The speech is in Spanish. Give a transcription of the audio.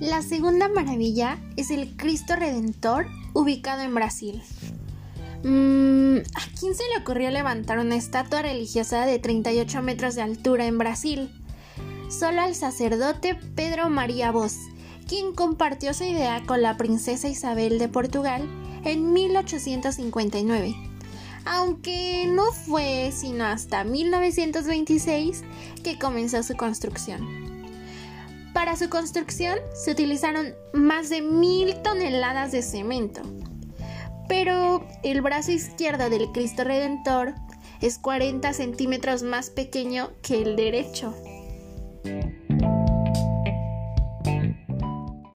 La segunda maravilla es el Cristo Redentor ubicado en Brasil. Mm, ¿A quién se le ocurrió levantar una estatua religiosa de 38 metros de altura en Brasil? Solo al sacerdote Pedro María Vos, quien compartió su idea con la princesa Isabel de Portugal en 1859 aunque no fue sino hasta 1926 que comenzó su construcción. Para su construcción se utilizaron más de mil toneladas de cemento. Pero el brazo izquierdo del Cristo Redentor es 40 centímetros más pequeño que el derecho.